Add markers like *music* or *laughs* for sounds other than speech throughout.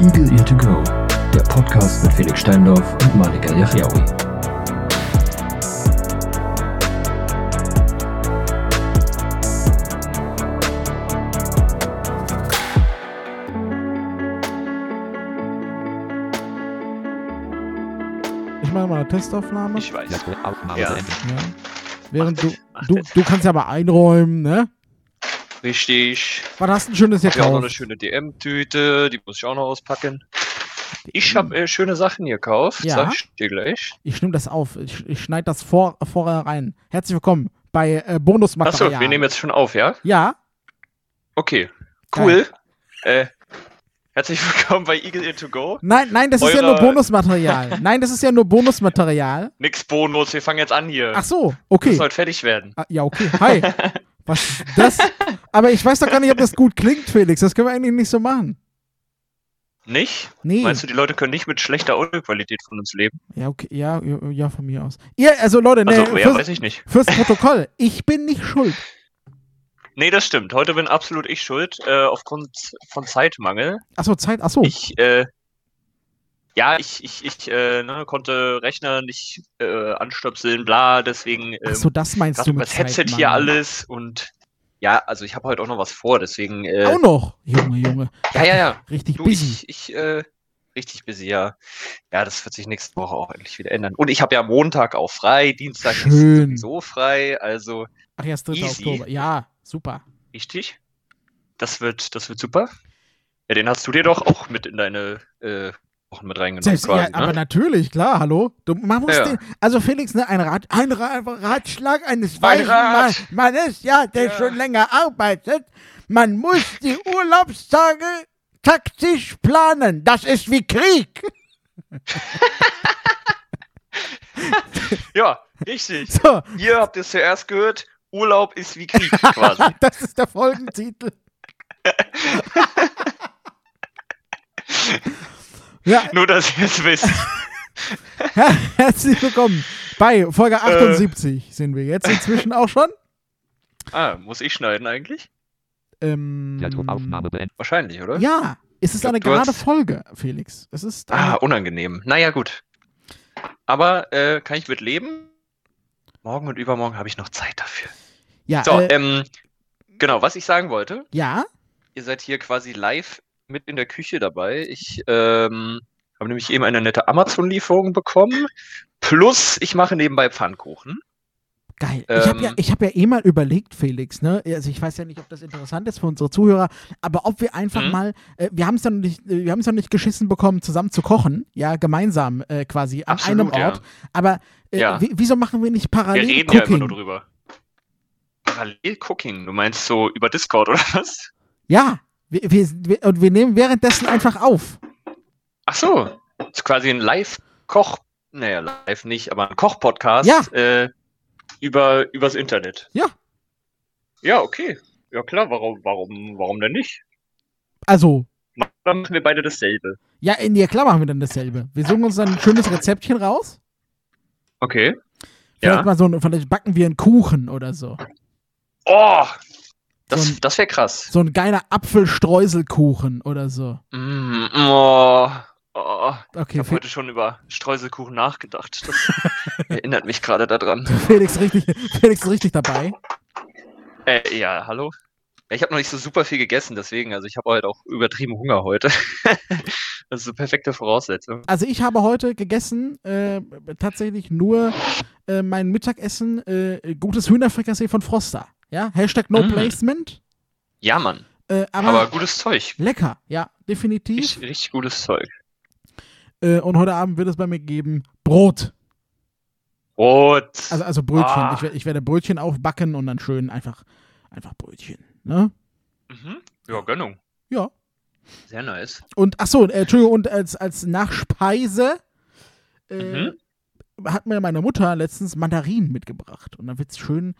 Eagle Ear to Go, der Podcast mit Felix Steindorf und Malika Yachiaoui. Ich mache mal eine Testaufnahme. Ich weiß. Aufnahme Ja. Ja. Während du, du, du kannst ja mal einräumen, ne? Richtig. Was hast du denn Schönes Ich habe auch noch eine gekauft? schöne DM-Tüte, die muss ich auch noch auspacken. Ich habe äh, schöne Sachen gekauft, Ja? sag ich dir gleich. Ich nehme das auf. Ich, ich schneide das vor, vorher rein. Herzlich willkommen bei äh, Achso, Bonusmaterial. wir nehmen jetzt schon auf, ja? ja, Okay, cool. Äh, herzlich willkommen bei Eagle Ear to Go. nein, nein, das ist ja nur Eure- Bonusmaterial. nein, das ist ja nur Bonusmaterial. *laughs* Nix Bonus, wir fangen jetzt an hier. Ach so, Wir okay. müssen heute fertig werden. Ah, ja, okay. Hi. *laughs* Was ist das? Aber ich weiß doch gar nicht, ob das gut klingt, Felix. Das können wir eigentlich nicht so machen. Nicht? Nee. Meinst du, die Leute können nicht mit schlechter Audioqualität von uns leben? Ja, okay. Ja, ja, ja, von mir aus. Ihr, also Leute, ne, Also, ja, fürs, weiß ich nicht. fürs Protokoll. Ich bin nicht schuld. Nee, das stimmt. Heute bin absolut ich schuld, äh, aufgrund von Zeitmangel. Achso, Zeit. Achso. Ich, äh, ja, ich, ich, ich äh, ne, konnte Rechner nicht äh, anstöpseln, bla, deswegen ähm, Achso, das meinst du mit das Headset Zeitmangel. hier alles und ja, also ich habe heute auch noch was vor, deswegen, äh, Auch noch. Junge, Junge. ja, ja, ja, Richtig du, busy. ich, ich, äh, richtig busy, ja. Ja, das wird sich nächste Woche auch endlich wieder ändern. Und ich habe ja Montag auch frei, Dienstag ist Schön. sowieso frei, also Ach ja, ist 3. easy. Oktober. Ja, super. richtig. Das wird, das wird super. Ja, den hast du dir doch auch mit in deine äh, Wochen mit reingenommen Selbst, quasi, ja, aber ne? natürlich, klar, hallo. Du, man muss Ja. den, also Felix, ne, ein, Rat, ein Ra Ratschlag eines Ein weichen Mann. Mannes, ja, der Ja. schon länger arbeitet. Man muss die Urlaubstage taktisch planen. Das ist wie Krieg. *laughs* Ja, richtig. So, Ihr habt es zuerst gehört, Urlaub ist wie Krieg quasi. *laughs* das ist der Folgentitel. *laughs* ja, Nur, dass ihr es wisst. *laughs* her herzlich willkommen bei Äh. Folge 78 sind wir jetzt inzwischen auch schon. Ah, muss ich schneiden eigentlich? Ähm, Ja, Aufnahme beendet. Wahrscheinlich, oder? Ja, es ist glaub, eine gerade hast- Folge, Felix. Es ist Ah, unangenehm. Naja, gut. Aber äh, kann ich mit leben? Morgen und übermorgen habe ich noch Zeit dafür. ja, So, äh, ähm, genau, was ich sagen wollte. ja, Ihr seid hier quasi live mit in der Küche dabei. Ich ähm, habe nämlich eben eine nette Amazon-Lieferung bekommen. Plus, ich mache nebenbei Pfannkuchen. geil. ich habe ja, ähm, ich hab ja eh mal überlegt, Felix, ne? Also ich weiß ja nicht, ob das interessant ist für unsere Zuhörer, aber ob wir einfach Mhm. mal, äh, wir haben es ja noch nicht, äh, wir haben es ja noch nicht geschissen bekommen, zusammen zu kochen, ja, gemeinsam äh, quasi an Absolut, einem Ort. ja. Aber äh, Ja. wie, wieso machen wir nicht Wir parallel reden ja immer Cooking? nur drüber. Parallel Cooking, du meinst so über Discord oder was? Ja, wir, wir, wir, und wir nehmen währenddessen einfach auf. Ach so, ist quasi ein Live-Koch, naja, live nicht, aber ein Koch-Podcast Ja. äh, über übers Internet. Ja. Ja, okay. Ja klar, warum, warum, warum denn nicht? Also, Dann machen wir beide dasselbe. ja, in ja, klar machen wir dann dasselbe. Wir suchen uns dann ein schönes Rezeptchen raus. Okay. Vielleicht Ja. mal so, ein- vielleicht backen wir einen Kuchen oder so. Oh, das, So ein- das wäre krass. So ein geiler Apfelstreuselkuchen oder so. Mm, oh, oh. Ich Okay, habe Fe heute schon über Streuselkuchen nachgedacht. Das *laughs* erinnert mich gerade daran. *laughs* Felix richtig, Felix richtig dabei. Äh, ja, hallo? Ich habe noch nicht so super viel gegessen, deswegen, also ich habe halt auch übertrieben Hunger heute. *laughs* das ist eine perfekte Voraussetzung. Also ich habe heute gegessen, äh, tatsächlich nur äh, mein Mittagessen, äh, gutes Hühnerfrikassee von Froster. Ja, Hashtag no Mm. placement. Ja, Mann. Äh, aber, Aber gutes Zeug. lecker, ja, definitiv. Richtig, richtig gutes Zeug. Äh, und heute Abend wird es bei mir geben Brot. Brot. Also, also Brötchen. Ah. Ich, ich werde Brötchen aufbacken und dann schön einfach, einfach Brötchen. Ne? mhm. Ja, Gönnung. Ja. Sehr nice. Und ach so, äh, Entschuldigung, und als, als Nachspeise äh, Mhm. hat mir meine Mutter letztens Mandarinen mitgebracht. Und dann wird es schön,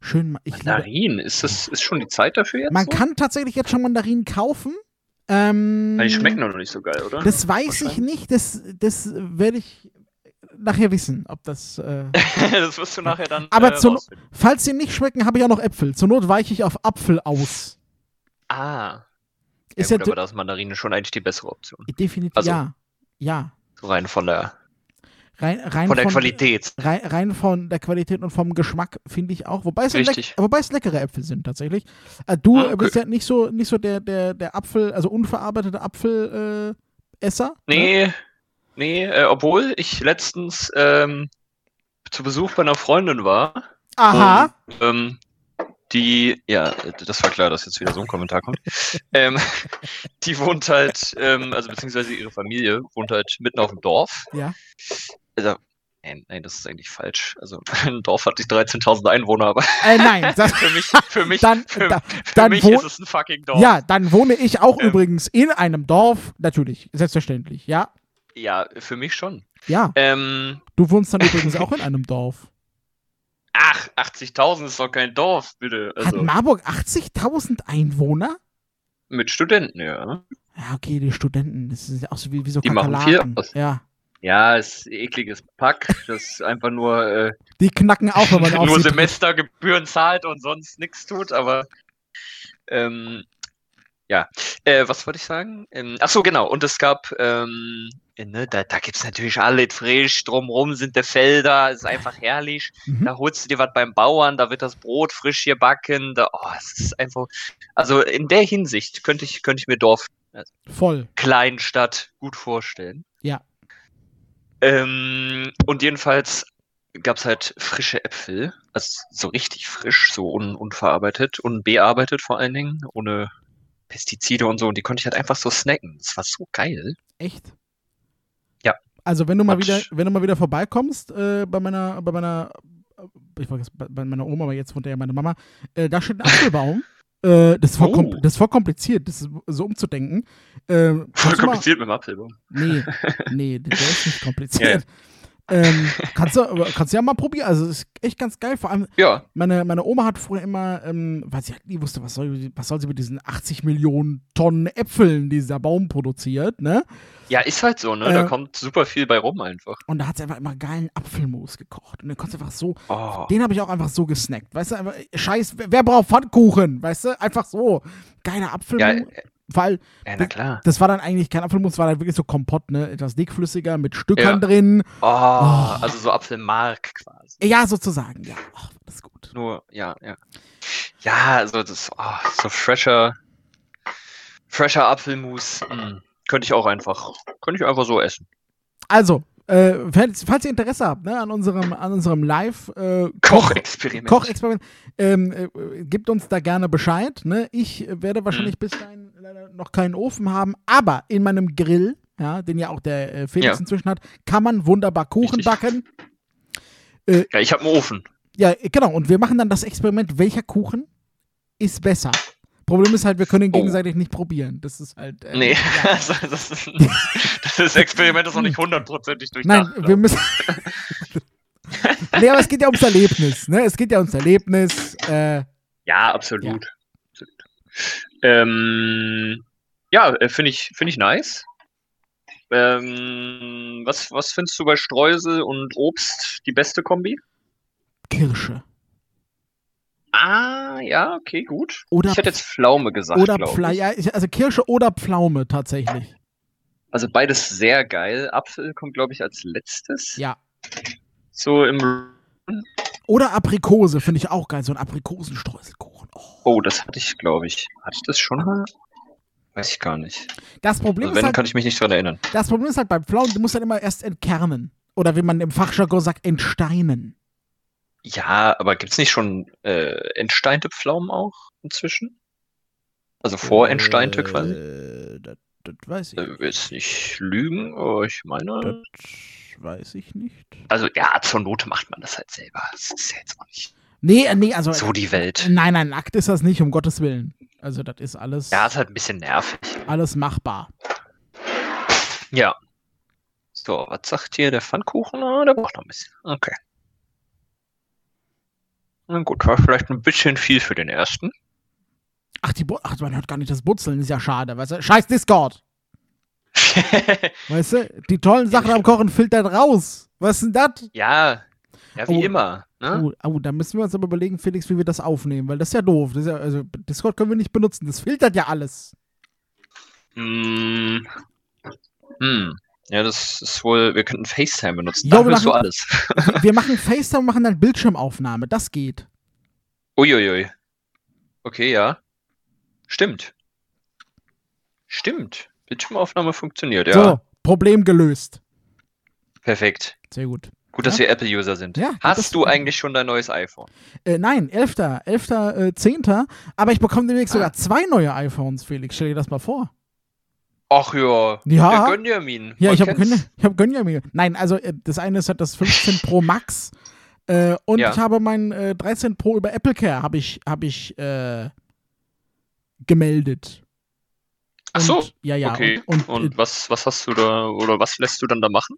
schön. Ich Mandarinen, ist das ist schon die Zeit dafür jetzt? man so? kann tatsächlich jetzt schon Mandarinen kaufen. Ähm, Ja, Die schmecken doch noch nicht so geil, oder? Das weiß ich nicht. Das, das werde ich nachher wissen, ob das. Äh, *laughs* das wirst du nachher dann. Aber äh, rausfinden. falls sie nicht schmecken, habe ich auch noch Äpfel. Zur Not weiche ich auf Apfel aus. Ah. Ist ja, ja, gut, aber da ist Mandarine schon eigentlich die bessere Option. definitiv, also- ja. Ja. So rein von der, Rein, rein von der Qualität. Rein, rein von der Qualität und vom Geschmack finde ich auch. Wobei es, leck, wobei es leckere Äpfel sind tatsächlich. Äh, du äh, bist ja nicht so, nicht so der, der, der Apfel, also unverarbeitete Apfelesser. Äh, Esser, Ne? Nee, nee, äh, obwohl ich letztens ähm, zu Besuch bei einer Freundin war. Aha. Und, ähm, die, ja, das war klar, dass jetzt wieder so ein Kommentar kommt. ähm, *laughs* die wohnt halt, ähm, also beziehungsweise ihre Familie wohnt halt mitten auf dem Dorf. Ja. Also, nein, nein, das ist eigentlich falsch. Also *laughs* ein Dorf hat nicht 13.000 Einwohner, aber Äh, nein. *laughs* Das, für mich, für mich, Dann- für, da- für dann mich ist es ein fucking Dorf. ja, dann wohne ich auch Ähm. übrigens in einem Dorf. Natürlich, selbstverständlich. Ja. Ja, für mich schon. Ja. Ähm, Du wohnst dann übrigens auch in einem Dorf. Ach, 80.000 ist doch kein Dorf, bitte. Hat Also Marburg 80.000 Einwohner? mit Studenten, ja. Ja, okay, die Studenten, das ist ja auch so wie, wie so Die machen viel aus. Ja. Ja, ist ein ekliges Pack, das *laughs* einfach nur, äh, Die knacken auch, wenn man *laughs* nur. Semestergebühren zahlt und sonst nichts tut, aber ähm, ja. Äh, was wollte ich sagen? Ähm, ach so, genau. Und es gab, ähm, äh, ne, da, da gibt's natürlich alles frisch, drumrum sind die Felder, ist einfach herrlich. Mhm. Da holst du dir was beim Bauern, da wird das Brot frisch gebacken, da, oh, es ist einfach, also in der Hinsicht könnte ich, könnte ich mir Dorf Voll. Kleinstadt gut vorstellen. Ja. Ähm, und jedenfalls gab es halt frische Äpfel, also so richtig frisch, so un unverarbeitet und bearbeitet vor allen Dingen, ohne Pestizide und so. Und die konnte ich halt einfach so snacken. Das war so geil. Echt? Ja. Also wenn du mal Und- wieder, wenn du mal wieder vorbeikommst äh, bei meiner, bei meiner, äh, ich war jetzt bei, meiner Oma, aber jetzt wohnt ja meine Mama, äh, da steht ein Apfelbaum. *laughs* Äh, das, ist voll Oh. das ist voll kompliziert, das ist so umzudenken. Äh, Voll du mal- kompliziert mit dem Apfelbaum. Nee, *laughs* nee, der ist nicht kompliziert. Ähm, kannst, du, kannst du ja mal probieren. Also, es ist echt ganz geil. Vor allem, Ja, meine, meine Oma hat früher immer, ähm, weil sie halt nie wusste, was soll, was soll sie mit diesen 80 Millionen Tonnen Äpfeln, die dieser Baum produziert, ne? ja, ist halt so, ne? Da Äh, kommt super viel bei rum einfach. Und da hat sie einfach immer geilen Apfelmus gekocht. Und dann konntest du einfach so, Oh. den habe ich auch einfach so gesnackt. Weißt du, einfach, scheiß, wer, wer braucht Pfannkuchen? Weißt du, einfach so. Geiler Apfelmus. Ja, weil ja, na klar. das war dann eigentlich kein Apfelmus, war dann wirklich so Kompott, ne? Etwas dickflüssiger mit Stückern Ja. drin. Oh, also so Apfelmark quasi. Ja, sozusagen, ja. Ach, das ist gut. Nur, ja, ja. Ja, also das, oh, so fresher, fresher Apfelmus, mm, könnte ich auch einfach, könnte ich einfach so essen. Also, äh, falls, falls ihr Interesse habt, ne, an unserem, an unserem Live äh, Kochexperiment. Kochexperiment, ähm, äh, gebt uns da gerne Bescheid. Ne? Ich werde wahrscheinlich bis dahin noch keinen Ofen haben, aber in meinem Grill, ja, den ja auch der äh, Felix Ja. inzwischen hat, kann man wunderbar Kuchen Richtig. backen. Ja, ich habe einen Ofen. Ja, äh, genau. Und wir machen dann das Experiment, welcher Kuchen ist besser. Problem ist halt, wir können ihn Oh. gegenseitig nicht probieren. Das ist halt. Äh, Nee, ja. *laughs* also das, ist, das Experiment ist noch nicht hundertprozentig Nein, durchdacht. wir müssen. *laughs* nee, aber es geht ja ums Erlebnis, ne? Es geht ja ums Erlebnis. Äh, ja, absolut. absolut. Ähm, ja, äh, finde ich, finde ich nice. Ähm, was, was findest du bei Streusel und Obst die beste Kombi? Kirsche. Ah, ja, okay, gut. Oder ich hätte jetzt Pflaume gesagt, Oder Pflaume. ich. Ja, also Kirsche oder Pflaume tatsächlich. Also beides sehr geil. Apfel kommt, glaube ich, als letztes. Ja. So im. Oder Aprikose finde ich auch geil. So ein Aprikosenstreuselkuchen. Oh. Das hatte ich, glaube ich. Hatte ich das schon mal? Weiß ich gar nicht. Das, Problem Also ist wenn, halt, kann ich mich nicht dran erinnern. das Problem ist halt beim Pflaumen, du musst halt immer erst entkernen. Oder wie man im Fachjargon sagt, entsteinen. Ja, aber gibt es nicht schon äh, entsteinte Pflaumen auch inzwischen? Also vorentsteinte quasi? Äh, das, das weiß ich. Äh, jetzt nicht lügen, aber ich meine. Das weiß ich nicht. Also ja, zur Not macht man das halt selber. Das ist ja jetzt auch nicht Nee, äh, nee, also. so die Welt. Nein, nein, nackt ist das nicht, um Gottes Willen. Also, das ist alles, Ja, ist halt ein bisschen nervig. alles machbar. Ja. So, was sagt hier der Pfannkuchen? Ah, der braucht noch ein bisschen. Okay. Na gut, war vielleicht ein bisschen viel für den ersten. Ach, die Bu Ach, man hört gar nicht das Butzeln, ist ja schade, weißt du? Scheiß Discord! *laughs* Weißt du? Die tollen Sachen am Kochen filtert raus. Was ist denn das? ja, ja, wie Oh. immer. Ne? Oh, oh, da müssen wir uns aber überlegen, Felix, wie wir das aufnehmen, weil das ist ja doof. Das ist ja, also Discord können wir nicht benutzen, das filtert ja alles. Hm. Hm. Ja, das ist wohl, wir könnten FaceTime benutzen. Jo, Da wir hörst du machen- alles. *laughs* Wir machen FaceTime und machen dann Bildschirmaufnahme. Das geht. Uiuiui. Okay, ja. Stimmt. Stimmt. Bildschirmaufnahme funktioniert, ja. So, Problem gelöst. Perfekt. Sehr gut. Gut, dass Ja. wir Apple-User sind. Ja, Hast du eigentlich schon dein neues iPhone? Äh, nein, 11. 11. Äh, 10. Aber ich bekomme demnächst Ah. sogar zwei neue iPhones, Felix. Stell dir das mal vor. Ach ja. Ja. Der Gönjamin. Ja, ich habe ich hab Gönja mir. Nein, also äh, das eine ist halt das 15 *laughs* Pro Max äh, und Ja. ich habe mein äh, 13 Pro über Apple Care habe ich habe ich äh, gemeldet. Ach so. Ja, ja. okay. Und, Und, und, was, was hast du da, oder was lässt du dann da machen?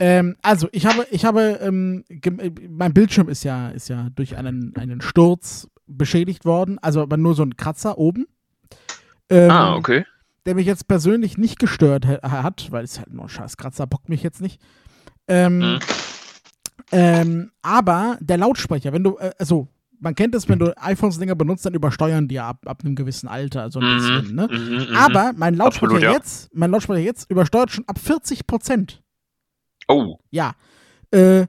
Ähm, also ich habe ich habe ähm, äh, mein Bildschirm ist ja ist ja durch einen einen Sturz beschädigt worden, also aber nur so ein Kratzer oben. Ähm, ah, okay. der mich jetzt persönlich nicht gestört ha- hat, weil es halt nur ein scheiß Kratzer, bockt mich jetzt nicht. Ähm, Mhm. ähm, aber der Lautsprecher, wenn du, äh, also man kennt es, wenn du iPhones länger benutzt, dann übersteuern die ja ab, ab einem gewissen Alter so ein bisschen, ne? Mhm, mhm. Aber mein Lautsprecher Absolut, ja. jetzt, mein Lautsprecher jetzt übersteuert schon ab 40 Prozent. Oh, Ja. Äh,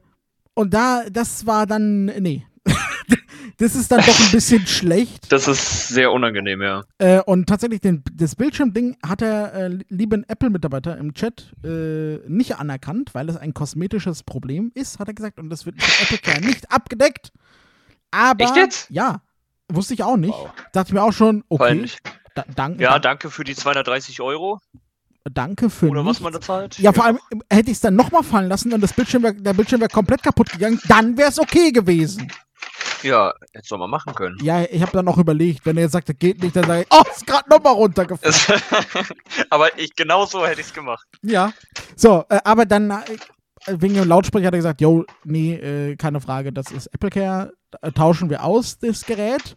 und da, das war dann, nee. *laughs* das ist dann doch ein bisschen *laughs* schlecht. das ist sehr unangenehm, ja. Äh, und tatsächlich, den, das Bildschirmding hat der äh, lieben Apple-Mitarbeiter im Chat äh, nicht anerkannt, weil es ein kosmetisches Problem ist, hat er gesagt. Und das wird mit Apple Care *laughs* nicht abgedeckt. Aber. Echt jetzt? Ja. Wusste ich auch nicht. Wow. Dachte ich mir auch schon, okay. Da, dank, Ja, da, danke für die 230 Euro. Danke für Oder was nichts. man da zahlt. Ja, vor allem äh, hätte ich es dann nochmal fallen lassen und das Bildschirm wär, der Bildschirm wäre komplett kaputt gegangen, dann wäre es okay gewesen. Ja, hätte soll man machen können. Ja, ich habe dann auch überlegt, wenn er jetzt sagt, das geht nicht, dann sage ich, oh, ist gerade nochmal runtergefallen. *laughs* Aber ich, genau so hätte ich es gemacht. Ja. So, äh, aber dann äh, wegen dem Lautsprecher hat er gesagt, yo, nee, äh, keine Frage, das ist Apple Care, äh, tauschen wir aus, das Gerät.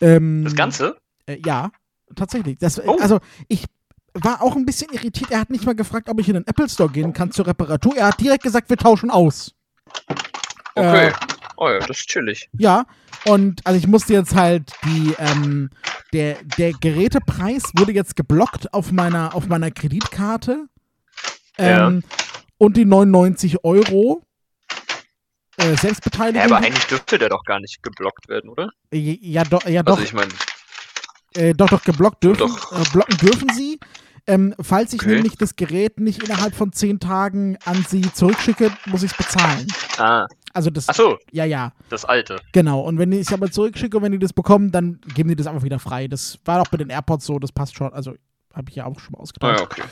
Ähm, Das Ganze? Äh, ja, tatsächlich. Das, Oh. Also ich war auch ein bisschen irritiert. Er hat nicht mal gefragt, ob ich in den Apple Store gehen kann zur Reparatur. Er hat direkt gesagt, wir tauschen aus. Okay. Äh, oh ja, das ist chillig. Ja, und also ich musste jetzt halt die, ähm, der, der Gerätepreis wurde jetzt geblockt auf meiner, auf meiner Kreditkarte. Ähm, Und die 99 Euro äh, Ja, Selbstbeteiligung. aber eigentlich dürfte der doch gar nicht geblockt werden, oder? Ja, do, ja doch, Also ich meine, äh, doch, doch, geblockt dürfen, Doch. Äh, blocken dürfen sie. Ähm, falls ich Okay. nämlich das Gerät nicht innerhalb von 10 Tagen an sie zurückschicke, muss ich es bezahlen. ah, Also das, ach so, ja, ja. das alte. Genau, und wenn ich es aber zurückschicke und wenn die das bekommen, dann geben die das einfach wieder frei. Das war auch bei den AirPods so, das passt schon. Also habe ich ja auch schon mal Ah ausgetauscht. ja, okay.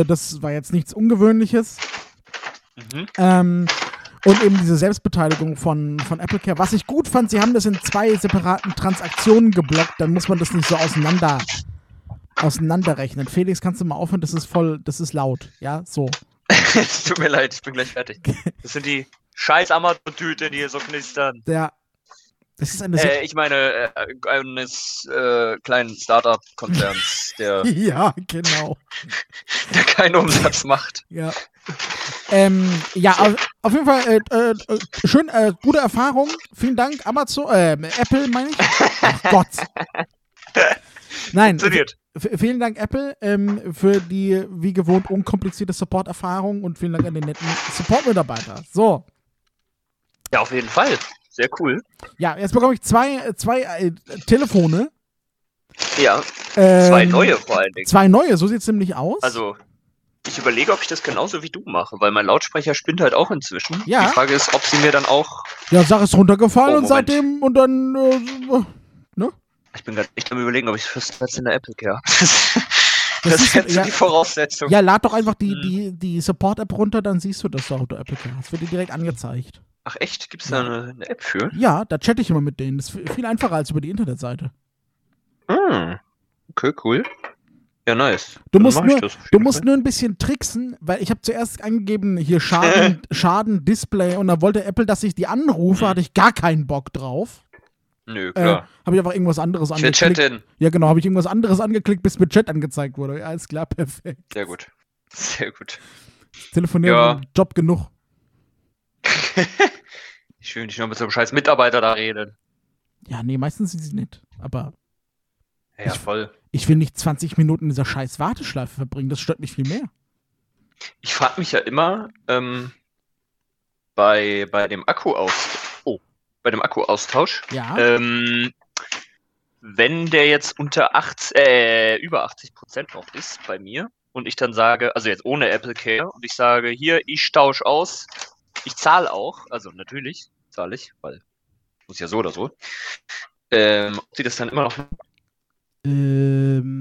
Äh, das war jetzt nichts Ungewöhnliches. Mhm. Ähm, und eben diese Selbstbeteiligung von, von Apple Care. Was ich gut fand, sie haben das in zwei separaten Transaktionen geblockt, dann muss man das nicht so auseinander auseinanderrechnen. Felix, kannst du mal aufhören? Das ist voll, das ist laut. Ja, so. *laughs* Es Tut mir leid, ich bin gleich fertig. Das sind die scheiß Amazon-Tüten, die hier so knistern. Der, das ist eine Äh, ich meine, äh, eines äh, kleinen Startup-Konzerns, der, *laughs* Ja, genau. *laughs* der keinen Umsatz macht. Ja. Ähm, ja, auf, auf jeden Fall, äh, äh, äh, schön, äh, gute Erfahrung. Vielen Dank, Amazon, äh, Apple meine ich. Ach Gott. Nein, Funktioniert. Vielen Dank, Apple, ähm, für die wie gewohnt unkomplizierte Support-Erfahrung und vielen Dank an den netten Support-Mitarbeiter. So, Ja, auf jeden Fall. Sehr cool. ja, jetzt bekomme ich zwei, zwei äh, Telefone. Ja, Ähm, zwei neue vor allen Dingen. Zwei neue, so sieht es nämlich aus. Also, ich überlege, ob ich das genauso wie du mache, weil mein Lautsprecher spinnt halt auch inzwischen. Ja. Die Frage ist, ob sie mir dann auch. ja, Sache ist runtergefallen Oh, und seitdem und dann, äh, Ich bin gerade echt am überlegen, ob ich fürs Netz in der Apple Care. *laughs* Das Das, ist- jetzt ja. die Voraussetzung. ja, lad doch einfach die, Hm. die, die Support-App runter, dann siehst du, dass du Apple Care hast. Wird dir direkt angezeigt. Ach echt? Gibt es da eine, eine App für? Ja, da chatte ich immer mit denen. Das ist viel einfacher als über die Internetseite. Hm. Okay, cool. Ja, nice. Du musst nur- das Du musst nur ein bisschen tricksen, weil ich habe zuerst angegeben, hier Schaden, *laughs* Schaden, Display und dann wollte Apple, dass ich die anrufe, Hm. hatte ich gar keinen Bock drauf. Nö, Äh, klar. habe ich einfach irgendwas anderes Für angeklickt. Chatten. Ja, genau, habe ich irgendwas anderes angeklickt, bis mit Chat angezeigt wurde. Ja, alles klar, *laughs* perfekt. Sehr gut. Sehr gut. Telefonieren, Ja. Job genug. *laughs* Ich noch mit so einem scheiß Mitarbeiter da reden. Ja, nee, meistens sind sie nett. Aber Ja, Ich- voll. Ich will nicht 20 Minuten in dieser scheiß Warteschleife verbringen, das stört mich viel mehr. Ich frage mich ja immer ähm, bei, bei dem Akkuaustausch, oh, bei dem Akkuaustausch, Ja, ähm, wenn der jetzt unter 80, äh, über 80 Prozent noch ist bei mir und ich dann sage, also jetzt ohne Apple Care und ich sage, hier, ich tausche aus, ich zahle auch, also natürlich zahle ich, weil muss ja so oder so, ähm, ob sie das dann immer noch ähm,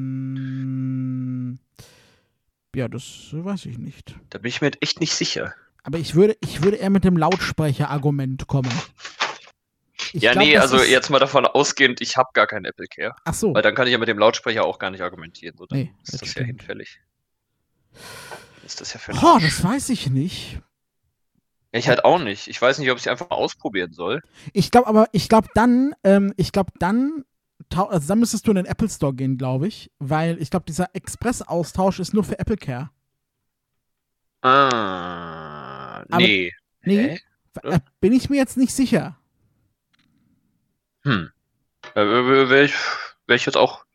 ja, das weiß ich nicht. Da bin ich mir echt nicht sicher. Aber ich würde, ich würde eher mit dem Lautsprecher-Argument kommen. Ja, glaub, nee, also ist- jetzt mal davon ausgehend, ich habe gar keinen Apple Care. Ach so. Weil dann kann ich ja mit dem Lautsprecher auch gar nicht argumentieren. So, dann Nee, ist das das, ja hinfällig. Ist das ja Oh, Arsch. das weiß ich nicht. Ich halt auch nicht. Ich weiß nicht, ob ich einfach mal ausprobieren soll. Ich glaube aber, ich glaube dann, ähm, ich glaube dann, also dann müsstest du in den Apple Store gehen, glaube ich, weil ich glaube, dieser Express-Austausch ist nur für Apple Care. Ah, Aber- nee. Nee, Hä? äh, bin ich mir jetzt nicht sicher. Hm. Äh, Wäre ich, wär ich jetzt auch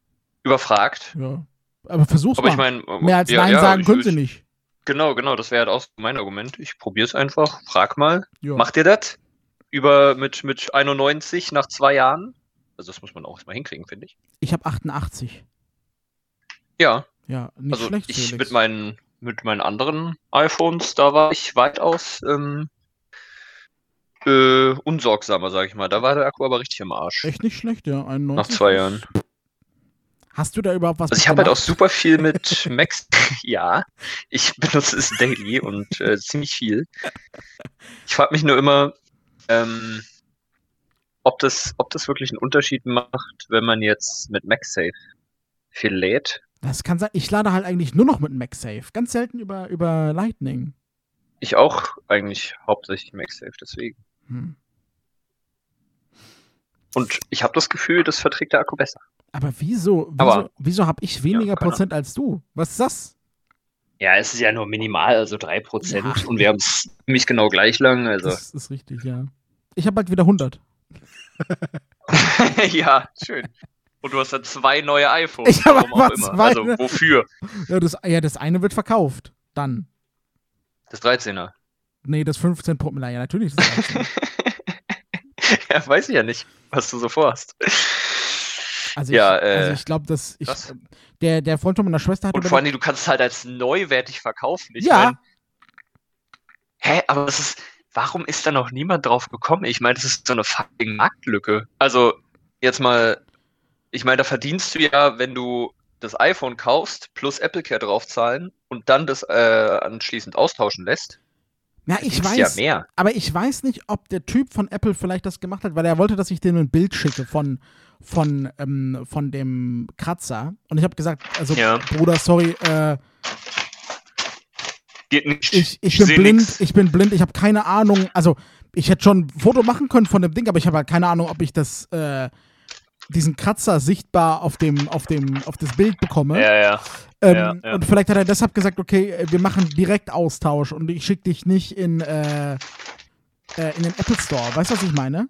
überfragt. Ja. Aber versuch's Aber mal. ich meine, Mehr als ja, Nein ja, sagen ich, können sie nicht. Genau, genau, das wäre halt auch so mein Argument. Ich probiere es einfach, frag mal. Ja. Macht ihr das? Über mit, mit 91 nach zwei Jahren? Also das muss man auch erstmal hinkriegen, finde ich. Ich habe 88. Ja, Ja, nicht also schlecht. ich Felix. mit meinen, mit meinen anderen iPhones, da war ich weitaus ähm, äh, unsorgsamer, sag ich mal. Da war der Akku aber richtig im Arsch. Echt nicht schlecht, ja. 91. Nach zwei Jahren. Hast du da überhaupt was Also ich habe halt auch super viel mit *laughs* Max. *laughs* ja, ich benutze es daily und äh, ziemlich viel. Ich frage mich nur immer, ähm, ob das, ob das wirklich einen Unterschied macht, wenn man jetzt mit MagSafe viel lädt. Das kann sein. Ich lade halt eigentlich nur noch mit MagSafe. Ganz selten über, über Lightning. Ich auch eigentlich hauptsächlich MagSafe, deswegen. Hm. Und ich habe das Gefühl, das verträgt der Akku besser. Aber wieso, wieso, Aber- wieso habe ich weniger keine Prozent als du? Was ist das? Ja, es ist ja nur minimal, also 3%. Ja. Und wir haben es ziemlich genau gleich lang. Also. Das ist richtig, ja. Ich habe halt wieder 100. *laughs* ja, schön. Und du hast dann zwei neue iPhones. Ich habe auch immer. zwei, Also ne? wofür? Ja das, ja, das eine wird verkauft. Dann. Das 13er. Nee, das 15 Pro. Ja, natürlich. Das 13. *laughs* ja, weiß ich ja nicht, was du so vorhast. Also Ja, ich, äh, also ich glaube, dass ich, krass. der, der Freund von meiner Schwester hat Und vor allem, du kannst es halt als neuwertig verkaufen. Ich Ja. mein, hä, aber das ist, warum ist da noch niemand drauf gekommen? Ich meine, das ist so eine fucking Marktlücke. Also, jetzt mal, ich meine, da verdienst du ja, wenn du das iPhone kaufst, plus Apple Care draufzahlen und dann das äh, anschließend austauschen lässt. Ja, ich verdienst weiß, ja mehr. aber ich weiß nicht, ob der Typ von Apple vielleicht das gemacht hat, weil er wollte, dass ich dem ein Bild schicke von, von, ähm, von dem Kratzer. Und ich habe gesagt, also Ja. Bruder, sorry, äh, Geht nicht. ich, ich, bin blind, nix. ich bin blind, ich habe keine Ahnung. Also ich hätte schon ein Foto machen können von dem Ding, aber ich habe halt keine Ahnung, ob ich das, äh, diesen Kratzer sichtbar auf dem, auf dem, auf das Bild bekomme. Ja, ja. Ähm, Ja, ja. Und vielleicht hat er deshalb gesagt, okay, äh, wir machen direkt Austausch und ich schicke dich nicht in, äh, äh, in den Apple Store. Weißt du, was ich meine?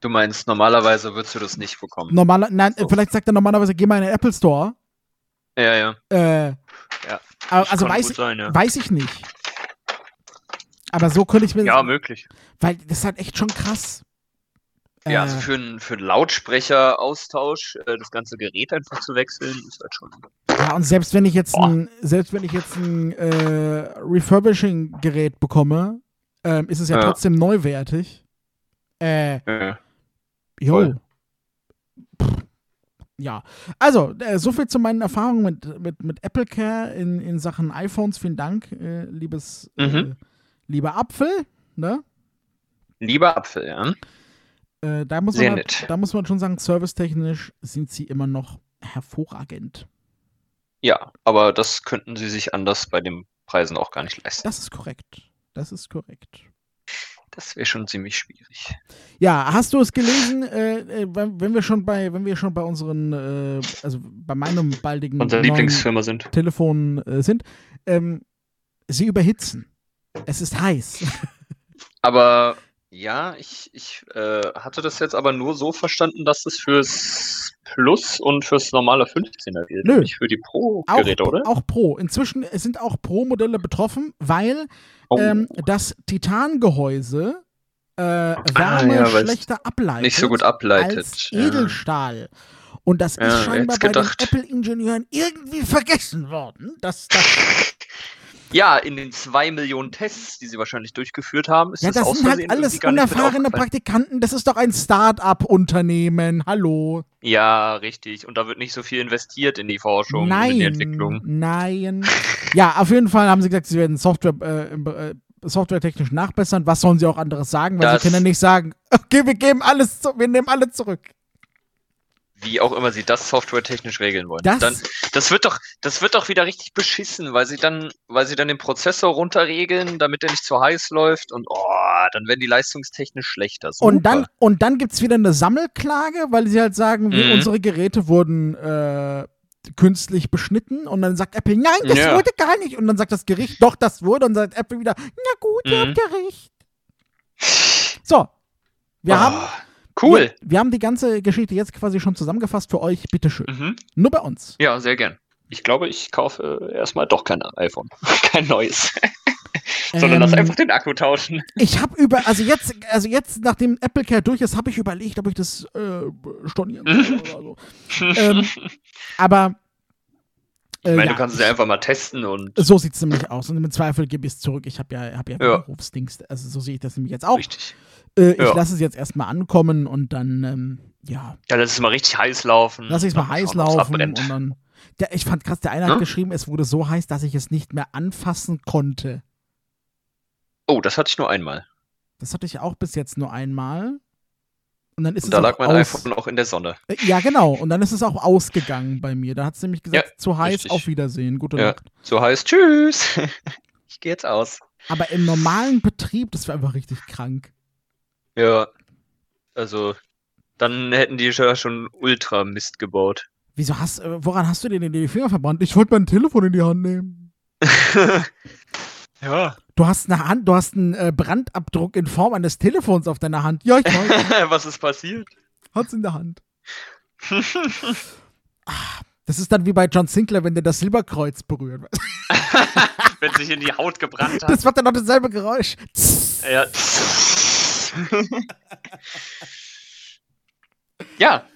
Du meinst, normalerweise würdest du das nicht bekommen. Normaler, nein, So. vielleicht sagt er normalerweise, geh mal in den Apple Store. Ja, ja. Äh, Ja. also Kann weiß, sein, ja. weiß ich nicht. Aber so könnte ich mir Ja, möglich. weil das ist halt echt schon krass. Ja, Äh, also für einen für einen Lautsprecheraustausch, äh, das ganze Gerät einfach zu wechseln, ist halt schon. ja, und selbst wenn ich jetzt Boah. ein, selbst wenn ich jetzt ein äh, Refurbishing-Gerät bekomme, ähm, ist es ja, Ja. trotzdem neuwertig. Äh, Äh, Jo. Pff. Ja, also, äh, so viel zu meinen Erfahrungen mit, mit, mit Apple Care in, in Sachen iPhones. Vielen Dank, äh, liebes, äh, Mhm. lieber Apfel. Ne? lieber Apfel, ja. Äh, da, muss Sehr man, da muss man schon sagen, servicetechnisch sind sie immer noch hervorragend. Ja, aber das könnten sie sich anders bei den Preisen auch gar nicht leisten. Das ist korrekt. Das ist korrekt. Das wäre schon ziemlich schwierig. Ja, hast du es gelesen, äh, äh, wenn, wir schon bei, wenn wir schon bei unseren, äh, also bei meinem baldigen Lieblingsfirma sind. Telefon äh, sind, ähm, sie überhitzen. Es ist heiß. Aber Ja, ich, ich äh, hatte das jetzt aber nur so verstanden, dass es fürs Plus und fürs normale 15er gilt, Nö. nicht für die Pro-Geräte, oder? Auch Pro. Inzwischen sind auch Pro-Modelle betroffen, weil Oh. ähm, das Titangehäuse äh, Wärme Ah, ja, schlechter ableitet. nicht so gut ableitet. Als Ja. Edelstahl. Und das Ja, ist scheinbar bei den gedacht. Apple-Ingenieuren irgendwie vergessen worden. Dass das, *laughs* Ja, in den zwei Millionen Tests, die sie wahrscheinlich durchgeführt haben, ist ja, das das sind halt alles unerfahrene. Praktikanten. Das ist doch ein Start-up-Unternehmen. Hallo. Ja, richtig. Und da wird nicht so viel investiert in die Forschung und in Nein. die Entwicklung. Nein. *laughs* Ja, auf jeden Fall haben sie gesagt, sie werden Software, äh, äh, softwaretechnisch nachbessern. Was sollen sie auch anderes sagen? Weil Das- sie können ja nicht sagen, *laughs* okay, wir geben alles, zu, wir nehmen alle zurück. Wie auch immer sie das softwaretechnisch regeln wollen. Das- dann, das wird doch, das wird doch wieder richtig beschissen, weil sie dann, weil sie dann den Prozessor runterregeln, damit er nicht zu heiß läuft und oh, dann werden die leistungstechnisch schlechter. Super. Und dann, und dann gibt es wieder eine Sammelklage, weil sie halt sagen, Mhm. unsere Geräte wurden äh, künstlich beschnitten. Und dann sagt Apple, nein, das Ja. wurde gar nicht. Und dann sagt das Gericht, doch, das wurde. Und dann sagt Apple wieder, na gut, ihr Mhm. habt ja recht. So. Wir Oh, haben. Cool. Wir, wir haben die ganze Geschichte jetzt quasi schon zusammengefasst für euch. Bitteschön. Mhm. Nur bei uns. Ja, sehr gern. Ich glaube, ich kaufe erstmal doch kein iPhone. *laughs* kein neues. *laughs* Sondern lass Ähm, einfach den Akku tauschen. Ich habe über, also jetzt, also jetzt, nachdem Apple Care durch ist, habe ich überlegt, ob ich das äh, stornieren soll *laughs* oder so. ähm, aber äh, Ich meine, ja, du kannst es ja einfach mal testen und so sieht es nämlich aus. Und im Zweifel gebe ich es zurück. Ich habe ja, hab ja, Ja. Berufsdings. Also so sehe ich das nämlich jetzt auch. richtig. Äh, ich Ja. lasse es jetzt erstmal ankommen und dann, ähm, ja, Ja, lass es mal richtig heiß laufen. lasse ich es mal heiß schauen, laufen und dann. Der, ich fand krass, der eine hat Ja? geschrieben, es wurde so heiß, dass ich es nicht mehr anfassen konnte. Oh, das hatte ich nur einmal. Das hatte ich auch bis jetzt nur einmal. Und dann ist Und es da lag mein iPhone auch in der Sonne. Äh, Ja, genau. Und dann ist es auch ausgegangen bei mir. Da hat es nämlich gesagt, Ja, zu heiß, richtig. auf Wiedersehen, gute Ja. Nacht. So heiß, tschüss. *laughs* ich gehe jetzt aus. Aber im normalen Betrieb, das war einfach richtig krank. Ja. Also, dann hätten die ja schon ultra Mist gebaut. Wieso hast, äh, woran hast du denn die Finger verbrannt? Ich wollte mein Telefon in die Hand nehmen. *laughs* ja. Du hast eine Hand, du hast einen äh, Brandabdruck in Form eines Telefons auf deiner Hand. Ja, ich weiß, *laughs* Was ist passiert? hat's in der Hand. Das ist dann wie bei John Sinclair, wenn der das Silberkreuz berührt. *laughs* Wenn sich in die Haut gebrannt hat. Das macht dann noch dasselbe Geräusch. Ja. *laughs* ja.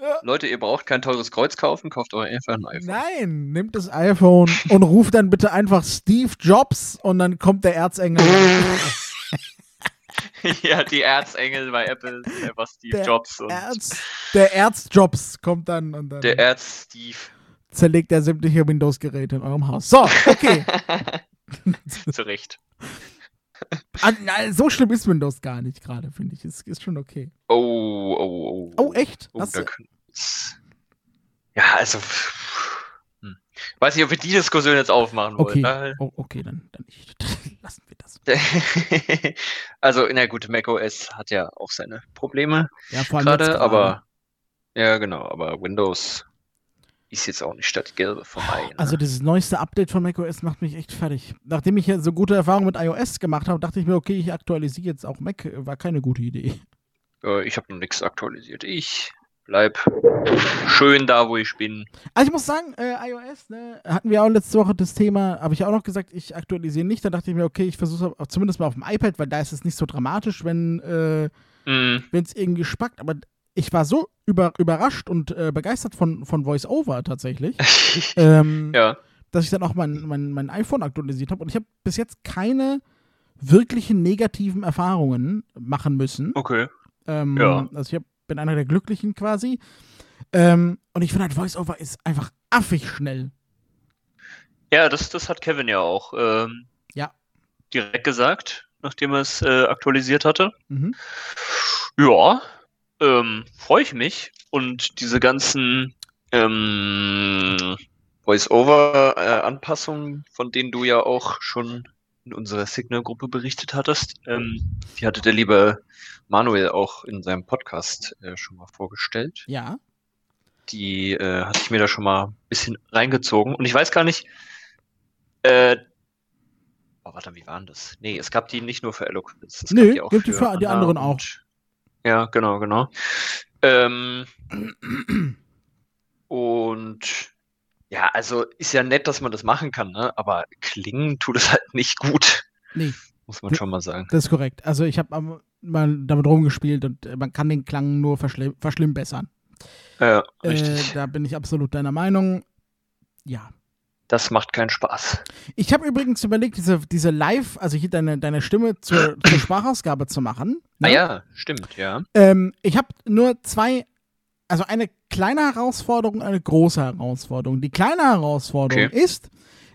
Ja. Leute, ihr braucht kein teures Kreuz kaufen, kauft euch einfach ein iPhone. Nein, nimmt das iPhone und ruft dann bitte einfach Steve Jobs und dann kommt der Erzengel. *laughs* ja, die Erzengel bei Apple, der war Steve Der Jobs und Erz, der Erzjobs kommt dann und dann der Erz Steve. zerlegt er sämtliche Windows-Geräte in eurem Haus. So, okay. *laughs* *laughs* Zu Recht. Ah, so schlimm ist Windows gar nicht gerade, finde ich. Ist, ist schon okay. Oh, oh, oh. Oh, echt? Oh, da du, könnt's- ja, also. Hm. Weiß nicht, ob wir die Diskussion jetzt aufmachen okay. wollen. Oh, okay, dann, dann nicht. *laughs* Lassen wir das. Ne? *laughs* also, na gut, macOS hat ja auch seine Probleme Ja, vor allem gerade. aber. Ja, genau, aber Windows ist jetzt auch nicht das Gelbe vom Ei. Ne? Also dieses neueste Update von macOS macht mich echt fertig. Nachdem ich ja so gute Erfahrungen mit iOS gemacht habe, dachte ich mir, okay, ich aktualisiere jetzt auch Mac. War keine gute Idee. Äh, ich habe noch nichts aktualisiert. Ich bleib schön da, wo ich bin. Also ich muss sagen, äh, iOS, ne, hatten wir auch letzte Woche das Thema, habe ich auch noch gesagt, ich aktualisiere nicht. Da dachte ich mir, okay, ich versuche es zumindest mal auf dem iPad, weil da ist es nicht so dramatisch, wenn äh, Hm, es irgendwie spackt. Aber ich war so über, überrascht und äh, begeistert von, von VoiceOver tatsächlich, *laughs* ähm, ja. dass ich dann auch mein, mein, mein iPhone aktualisiert habe. Und ich habe bis jetzt keine wirklichen negativen Erfahrungen machen müssen. Okay. Ähm, Ja. Also ich hab, bin einer der Glücklichen quasi. Ähm, und ich finde halt, VoiceOver ist einfach affig schnell. Ja, das, das hat Kevin ja auch ähm, Ja. direkt gesagt, nachdem er es äh, aktualisiert hatte. Mhm. Ja, ähm, freue ich mich. Und diese ganzen ähm, Voice-Over-Anpassungen, von denen du ja auch schon in unserer Signal-Gruppe berichtet hattest, ähm, die hatte der liebe Manuel auch in seinem Podcast äh, schon mal vorgestellt. Ja. Die äh, hatte ich mir da schon mal ein bisschen reingezogen. Und ich weiß gar nicht, äh, Oh, warte, wie waren das? Nee, es gab die nicht nur für Eloquence. Es Nee, gab gibt die für die anderen auch. und- Ja, genau, genau. Ähm, und ja, also ist ja nett, dass man das machen kann, ne? aber klingen tut es halt nicht gut. Nee. Muss man schon mal sagen. Das ist korrekt. Also ich habe mal damit rumgespielt und äh, man kann den Klang nur verschlim verschlimmbessern. Ja, Äh, richtig. da bin ich absolut deiner Meinung. Ja. Das macht keinen Spaß. Ich habe übrigens überlegt, diese, diese Live, also hier deine, deine Stimme zur, *clears throat* zur Sprachausgabe zu machen. Ah ne? ja, stimmt, ja. Ähm, ich habe nur zwei, also eine kleine Herausforderung, eine große Herausforderung. Die kleine Herausforderung Okay. ist,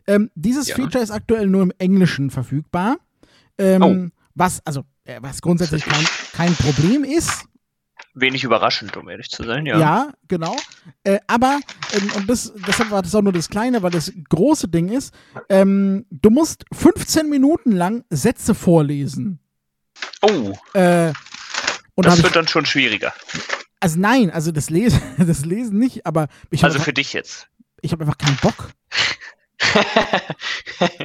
ähm, dieses Ja. Feature ist aktuell nur im Englischen verfügbar. Ähm, Oh. Was, also, äh, was grundsätzlich kein, kein Problem ist. Wenig überraschend, um ehrlich zu sein, Ja, ja. genau. Äh, aber, ähm, und das, deshalb war das auch nur das Kleine, weil das große Ding ist, ähm, du musst 15 Minuten lang Sätze vorlesen. Oh, Äh, das hab ich, wird dann schon schwieriger. also nein, also das Lesen, *laughs* das Lesen nicht, aber ich habe Also für dich jetzt. ich hab einfach keinen Bock. *laughs*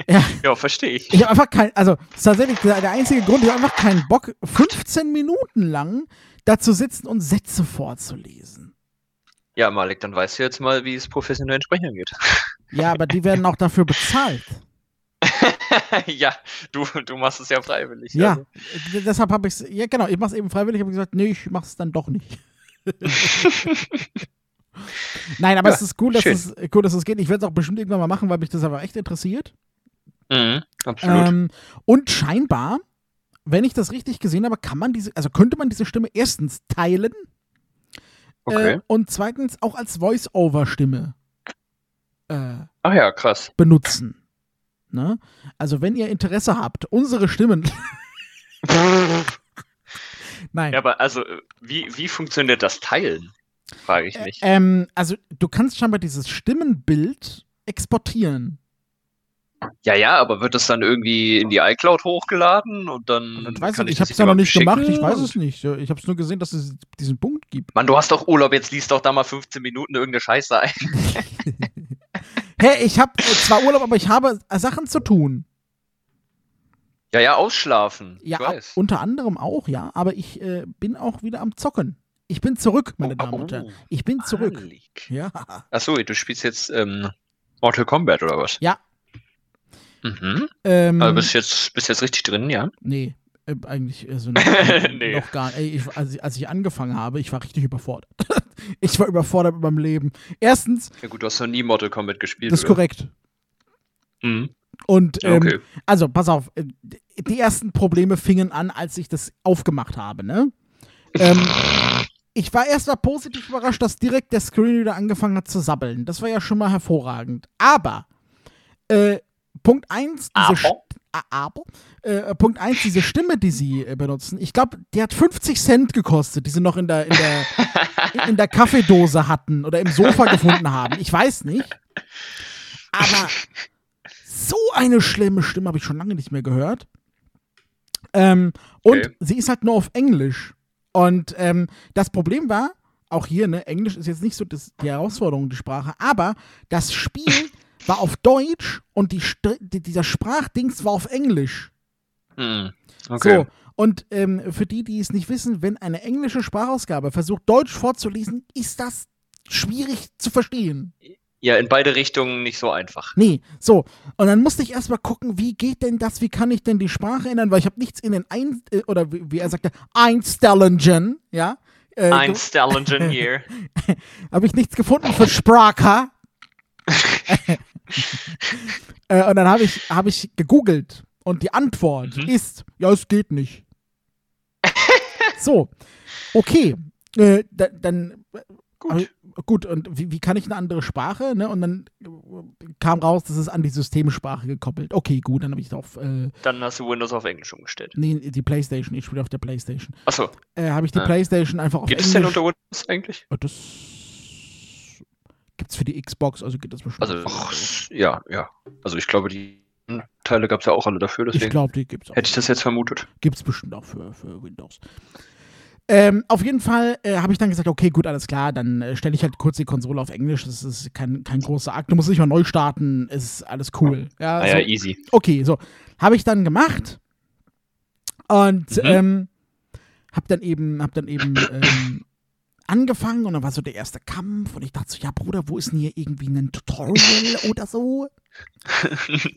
Ja. ja, verstehe ich. Ich habe einfach keinen, also das ist tatsächlich der einzige Grund, ich habe einfach keinen Bock, 15 Minuten lang da zu sitzen und Sätze vorzulesen. Ja, Malik, dann weißt du jetzt mal, wie es professionell entsprechend geht. Ja, aber die werden auch dafür bezahlt. *laughs* ja, du, du machst es ja freiwillig. Ja, also. deshalb habe ich es, ja genau, ich mache es eben freiwillig, habe gesagt, nee, ich mache es dann doch nicht. *laughs* Nein, aber Ja, es ist cool, dass schön. es, cool, dass es geht. Ich werde es auch bestimmt irgendwann mal machen, weil mich das aber echt interessiert. Mhm, absolut. Ähm, und scheinbar, wenn ich das richtig gesehen habe, kann man diese, also könnte man diese Stimme erstens teilen okay. äh, und zweitens auch als Voice-Over-Stimme äh, Ach ja, krass. benutzen. Ne? Also wenn ihr Interesse habt, unsere Stimmen. *laughs* Nein. Ja, aber also, äh, wie, wie funktioniert das Teilen? Frage ich mich. Ähm, also du kannst scheinbar dieses Stimmenbild exportieren. Ja, ja, aber wird das dann irgendwie in die iCloud hochgeladen und dann. Und weiß nicht, ich das habe es ja noch nicht gemacht, ich weiß es nicht. Ich habe es nur gesehen, dass es diesen Punkt gibt. Mann, du hast doch Urlaub, jetzt liest doch da mal 15 Minuten irgendeine Scheiße ein. *laughs* Hey, ich habe zwar Urlaub, aber ich habe Sachen zu tun. Ja, ja, ausschlafen. Ja, ich weiß. unter anderem auch, ja, aber ich äh, bin auch wieder am Zocken. Ich bin zurück, meine Oh, Damen und oh. Herren. Ich bin zurück. Ja. Achso, du spielst jetzt ähm, Mortal Kombat oder was? Ja. Mhm. Ähm, Aber bist jetzt, bist jetzt richtig drin, ja? nee, äh, eigentlich also *laughs* noch, Nee. noch gar nicht. Ich, als, ich, als ich angefangen habe, ich war richtig überfordert. *laughs* ich war überfordert mit meinem Leben. Erstens, Ja gut, du hast noch nie Mortal Kombat gespielt. das ist oder? korrekt. Mhm. Und ähm, Okay. also, pass auf, äh, die ersten Probleme fingen an, als ich das aufgemacht habe, ne? Ähm, *laughs* ich war erst mal positiv überrascht, dass direkt der Screen wieder angefangen hat zu sabbeln. Das war ja schon mal hervorragend. Aber, äh, Punkt 1, diese Aber? Äh, Punkt 1, diese Stimme, die sie äh, benutzen, ich glaube, die hat 50 Cent gekostet, die sie noch in der, in der, *laughs* in der Kaffeedose hatten oder im Sofa gefunden haben. Ich weiß nicht. Aber so eine schlimme Stimme habe ich schon lange nicht mehr gehört. Ähm, und Okay. sie ist halt nur auf Englisch. Und ähm, das Problem war, auch hier, ne, Englisch ist jetzt nicht so das, die Herausforderung, die Sprache, aber das Spiel *laughs* war auf Deutsch und die, die, dieser Sprachdings war auf Englisch. Hm. Okay. So, und ähm, für die, die es nicht wissen, wenn eine englische Sprachausgabe versucht, Deutsch vorzulesen, ist das schwierig zu verstehen. Ja, in beide Richtungen nicht so einfach. Nee, so. Und dann musste ich erstmal gucken, wie geht denn das, wie kann ich denn die Sprache ändern, weil ich habe nichts in den ein, äh, oder wie, wie er sagte, Einstellungen, ja. Äh, Ein Stallion *laughs* hier. habe ich nichts gefunden für Sprache. *laughs* *laughs* äh, und dann habe ich, hab ich gegoogelt und die Antwort Mhm. ist, ja, es geht nicht. *laughs* so, okay. Äh, da, dann Gut. gut, und wie, wie kann ich eine andere Sprache? Ne? Und dann äh, kam raus, das ist an die Systemsprache gekoppelt. Okay, gut, dann habe ich auf, äh, Dann hast du Windows auf Englisch umgestellt. nee, die Playstation, ich spiele auf der Playstation. Achso, Äh, habe ich die Ah. Playstation einfach auf gibt es denn Englisch. unter Windows eigentlich? Oh, das gibt's für die Xbox, also geht das bestimmt. Also, ach, ja, ja. Also ich glaube, die Teile gab es ja auch alle dafür, ich deswegen glaube, die gibt's auch. hätte ich das jetzt vermutet. Gibt's bestimmt auch für, für Windows. Ähm, auf jeden Fall äh, habe ich dann gesagt, okay, gut, alles klar, dann äh, stelle ich halt kurz die Konsole auf Englisch. Das ist kein, kein großer Akt. Du musst nicht mal neu starten, ist alles cool. Ja, Ah, so, easy. okay, so. Habe ich dann gemacht. Und Mhm. ähm, hab dann eben, hab dann eben ähm, angefangen und dann war so der erste Kampf und ich dachte so, ja Bruder, wo ist denn hier irgendwie ein Tutorial *laughs* oder so?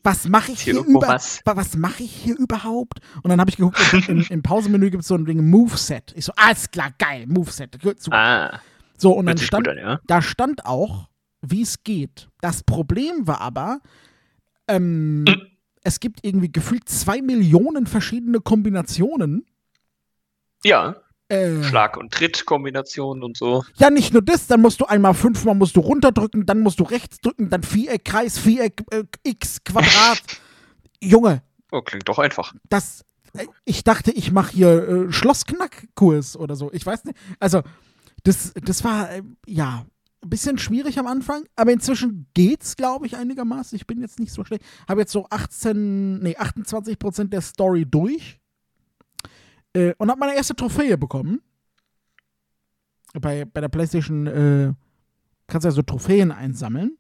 Was mache ich hier über was? wa- was mache ich hier überhaupt? Und dann habe ich geguckt, im, im, Pausenmenü gibt es so ein Ding Moveset. Ich so, alles klar, geil, Moveset. Super. Ah, so, und dann stand, an, ja. da stand auch, wie es geht. Das Problem war aber, ähm, *clears throat* es gibt irgendwie gefühlt zwei Millionen verschiedene Kombinationen. Ja, Äh, Schlag- und Tritt-Kombinationen und so. ja, nicht nur das, dann musst du einmal fünfmal musst du runterdrücken, dann musst du rechts drücken, dann Viereck, Kreis, Viereck, äh, X, Quadrat. *laughs* Junge, Oh, klingt doch einfach. das. äh, Ich dachte, ich mache hier äh, Schlossknackkurs oder so. Ich weiß nicht. Also, das, das war, äh, ja, ein bisschen schwierig am Anfang, aber inzwischen geht's, glaube ich, einigermaßen. Ich bin jetzt nicht so schlecht. Habe jetzt so 18, nee, 28 Prozent der Story durch. Äh, und habe meine erste Trophäe bekommen. Bei, bei der PlayStation äh, kannst du ja so Trophäen einsammeln.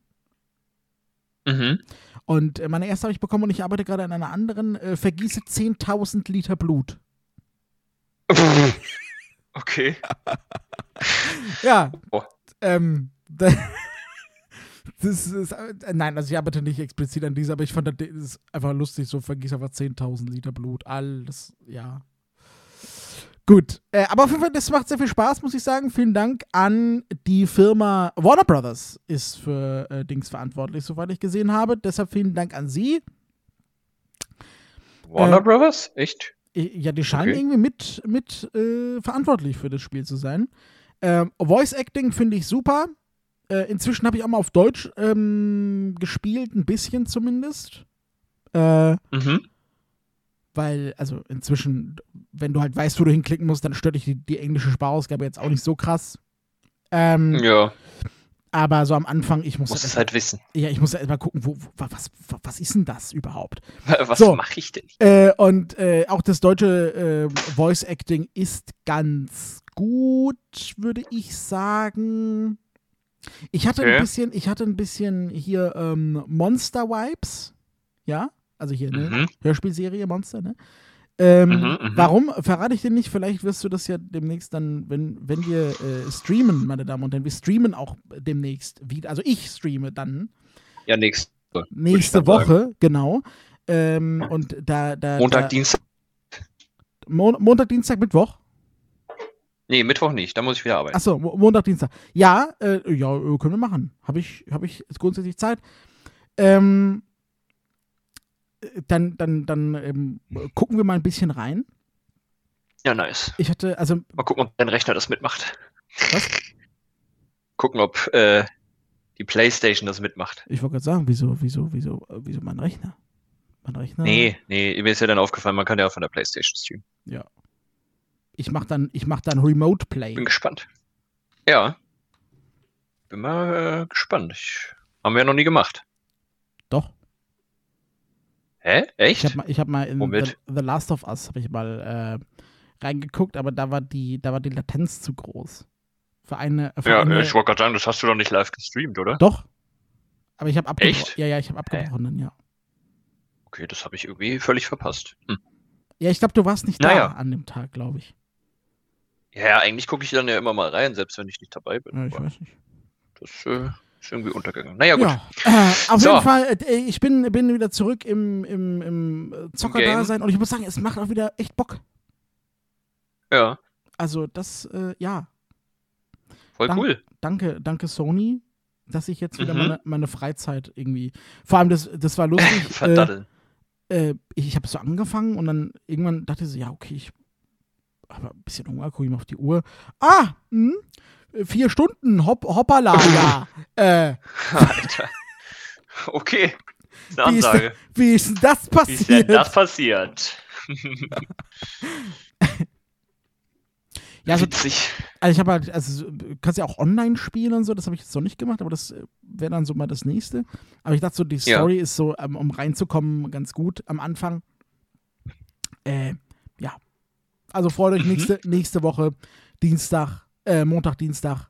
Mhm. Und äh, meine erste habe ich bekommen und ich arbeite gerade an einer anderen. Äh, vergieße 10.000 Liter Blut. *laughs* Okay. *laughs* Ja. Oh. Ähm, da, *laughs* das ist, äh, nein, also ich arbeite nicht explizit an dieser, aber ich fand das ist einfach lustig, so vergieß einfach 10.000 Liter Blut. Alles, ja. Gut, äh, aber auf jeden Fall, das macht sehr viel Spaß, muss ich sagen. Vielen Dank an die Firma Warner Brothers ist für äh, Dings verantwortlich, soweit ich gesehen habe. Deshalb vielen Dank an sie. Warner Äh, Brothers? Echt? Ja, die scheinen Okay. irgendwie mit, mit äh, verantwortlich für das Spiel zu sein. Ähm, Voice Acting finde ich super. Äh, inzwischen habe ich auch mal auf Deutsch ähm, gespielt, ein bisschen zumindest. Äh, Mhm. Weil, also inzwischen, wenn du halt weißt, wo du hinklicken musst, dann stört dich die, die englische Sprachausgabe jetzt auch nicht so krass. Ähm, Ja, Aber so am Anfang, ich muss halt es halt wissen. ja, ich muss erst mal gucken, wo, wo, was, was ist denn das überhaupt? *laughs* Was So. mache ich denn? Äh, und äh, auch das deutsche äh, Voice Acting ist ganz gut, würde ich sagen. Ich hatte Okay. ein bisschen, ich hatte ein bisschen hier ähm, Monster Vibes, ja, also hier ne Mhm. Hörspielserie Monster, ne? Ähm, Mhm, mhm. Warum verrate ich dir nicht? Vielleicht wirst du das ja demnächst dann, wenn, wenn wir äh, streamen, meine Damen und Herren, wir streamen auch demnächst wieder. Also ich streame dann Ja, nächste. nächste dann sagen. Woche, genau. Ähm, und da, da, Montag, da, Dienstag. Mon Montag, Dienstag, Mittwoch. Nee, Mittwoch nicht. Da muss ich wieder arbeiten. Achso, Mo Montag, Dienstag. Ja, äh, ja, äh, können wir machen. Habe ich, hab ich grundsätzlich Zeit. Ähm, äh, dann, dann, dann ähm, gucken wir mal ein bisschen rein. Ja, nice. Ich hatte, also, Mal gucken, ob dein Rechner das mitmacht. Was? *laughs* Gucken, ob äh, die Playstation das mitmacht. ich wollte gerade sagen, wieso, wieso, wieso, äh, wieso mein Rechner? Mein Rechner? Nee, nee, mir ist ja dann aufgefallen, man kann ja auch von der Playstation streamen. Ich mach dann, ich mach dann Remote Play. Bin gespannt. Ja. Bin mal äh, gespannt. Ich, haben wir ja noch nie gemacht. Hä? Echt? Ich habe mal, ich hab mal in? The, The Last of Us habe ich mal äh, reingeguckt, aber da war die, da war die Latenz zu groß. Für eine, für ja, eine ich wollte gerade sagen, das hast du doch nicht live gestreamt, oder? Doch. Aber ich habe abgebrochen. Ja, ja, ich habe abgebrochen dann, ja. Okay, das habe ich irgendwie völlig verpasst. Hm. Ja, ich glaube, du warst nicht Naja. da an dem Tag, glaube ich. Ja, eigentlich gucke ich dann ja immer mal rein, selbst wenn ich nicht dabei bin. Ja, ich weiß nicht. das äh, ist irgendwie untergegangen. Naja, gut. Ja, äh, auf So. jeden Fall, äh, ich bin, bin wieder zurück im, im, im äh, Zocker-Dasein und ich muss sagen, es macht auch wieder echt Bock. Ja, Also, das, äh, ja, voll Dank- cool. danke, danke Sony, dass ich jetzt wieder Mhm. meine, meine Freizeit irgendwie. Vor allem, das, das war lustig. *laughs* äh, Verdaddeln. äh, ich habe so angefangen und dann irgendwann dachte ich so, ja, okay, ich habe ein bisschen Hunger, gucke ich mal auf die Uhr. Ah, hm, vier Stunden, hopp, hoppala, ja. *laughs* äh, Alter. Okay. *laughs* Wie ist wie ist denn das Wie ist denn passiert? das passiert? *laughs* ja, also, Witzig. also ich habe halt, also du kannst ja auch online spielen und so, das habe ich jetzt noch nicht gemacht, aber das äh, wäre dann so mal das nächste. Aber ich dachte so, die Ja. Story ist so, ähm, um reinzukommen, ganz gut am Anfang. Äh, ja. Also freut euch Mhm. nächste, nächste Woche, Dienstag, äh, Montag, Dienstag,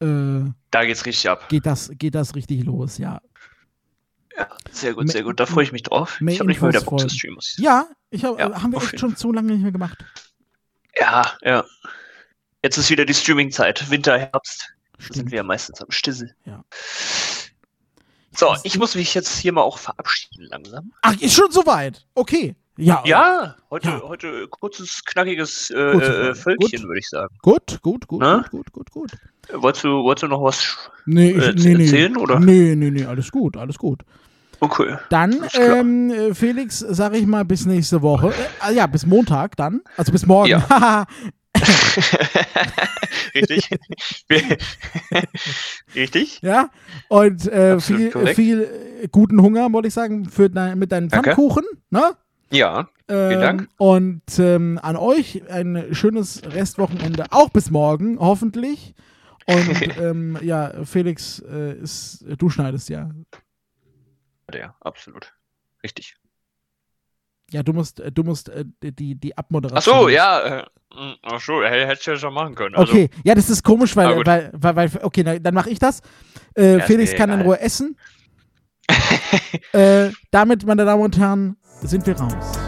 äh, Da geht's richtig ab. geht, das, geht das richtig los, ja. Ja, sehr gut, sehr gut. Da freue ich mich drauf. mehr Ich habe nicht mal wieder Bock zu streamen. Ja, ich hab, Ja, haben wir echt schon zu lange nicht mehr gemacht. Ja, ja. Jetzt ist wieder die Streaming-Zeit. Winter, Herbst. Sind wir ja meistens am Stissel. Ja. So, ich muss mich jetzt hier mal auch verabschieden langsam. Ach, ist schon soweit. Okay. Ja, Ja, heute, Ja. heute kurzes, knackiges äh, äh, Folge. Völkchen, würde ich sagen. Gut, gut, gut, Na? gut, gut, gut, gut. Wolltest du, wolltest du noch was? Nee, ich, Äh, nee, nee. erzählen, oder? Nee, nee, nee, alles gut, alles gut. Okay. Dann, ähm, äh, Felix, sag ich mal, bis nächste Woche. Äh, ah, ja, bis Montag dann. Also bis morgen. Ja. *laughs* Richtig. Richtig. ja. Und äh, viel, korrekt. viel äh, guten Hunger, wollte ich sagen, für dein, mit deinen. Pfannkuchen. Ne? Ja. Ähm, Dank. Und ähm, an euch ein schönes Restwochenende, auch bis morgen, hoffentlich. Und *laughs* ähm, ja, Felix, äh, ist, du schneidest ja. Ja, absolut. Richtig. Ja, du musst, äh, du musst äh, die, die Ach Abmoderation. so, ja. Äh, mh, ach so, hätte hättest du ja schon machen können. Also, Okay, ja, das ist komisch, Ah, weil, gut. weil, weil, weil okay, na, dann mache ich das. Äh, Ja, Felix mir kann in. Ruhe essen. *laughs* äh, damit, meine Damen und Herren, sind wir raus.